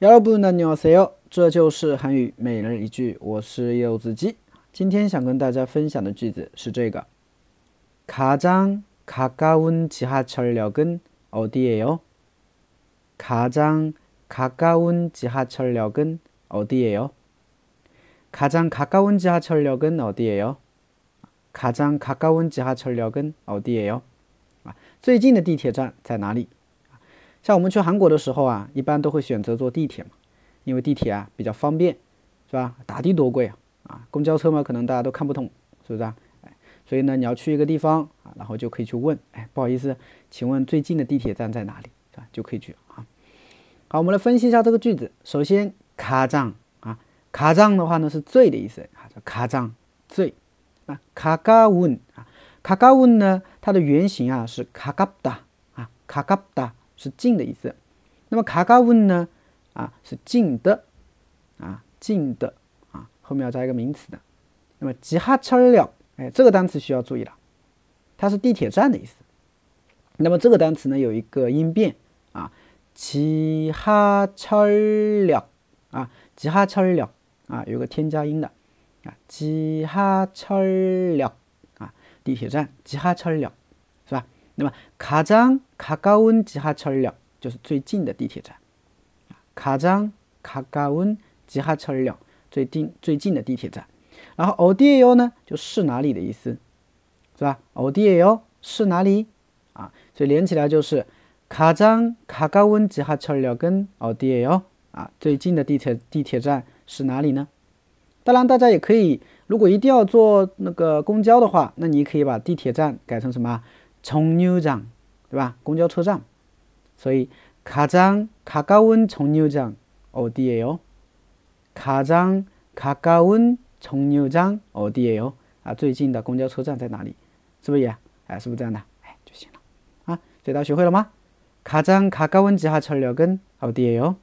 여러분안녕하세요，这就是韩语每日一句，我是柚子鸡。今天想跟大家分享的句子是这个：가장가까운지하철역은어디예요가장가까운지하철역은어디예요가장가까운지하철역은어디예요가장가까운지하철역은어디예요啊，最近的地铁站在哪里？ 像我们去韩国的时候啊，一般都会选择坐地铁嘛，因为地铁啊比较方便，是吧？打的多贵啊！啊，公交车嘛，可能大家都看不懂，是不是啊？哎，所以呢，你要去一个地方啊，然后就可以去问，哎，不好意思，请问最近的地铁站在哪里？是吧？就可以去啊。好，我们来分析一下这个句子。首先，卡张啊，卡张的话呢是最的意思啊，卡张最啊，卡嘎温啊，卡嘎温呢，它的原型啊是卡嘎达啊，卡嘎达。是近的意思。那么卡嘎温呢？啊，是近的，啊，近的，啊，后面要加一个名词的。那么吉哈车了，哎，这个单词需要注意了，它是地铁站的意思。那么这个单词呢，有一个音变啊，吉哈车了，啊，吉哈车了，啊，有个添加音的，啊，吉哈车了，啊，地铁站吉哈车了，是吧？那么가장가까운지하철역就是最近的地铁站。가장가까운지하철역最近最近的地铁站。然后어디예요呢？就是哪里的意思，是吧？어디예요是哪里？啊，所以连起来就是가장가까운지하철역은어디예요啊，最近的地铁地铁站是哪里呢？当然，大家也可以，如果一定要坐那个公交的话，那你可以把地铁站改成什么？ 정류 장， 对吧？公交车站。所以가장가까운정류장어디예 요？ 가장가까운정류장어디예 요？ 啊，最近的公交车站在哪里？是不是也？哎，是不是这样的？哎，就行了。啊，所以大家学会了吗？가장가까운지하철역은어디예 요？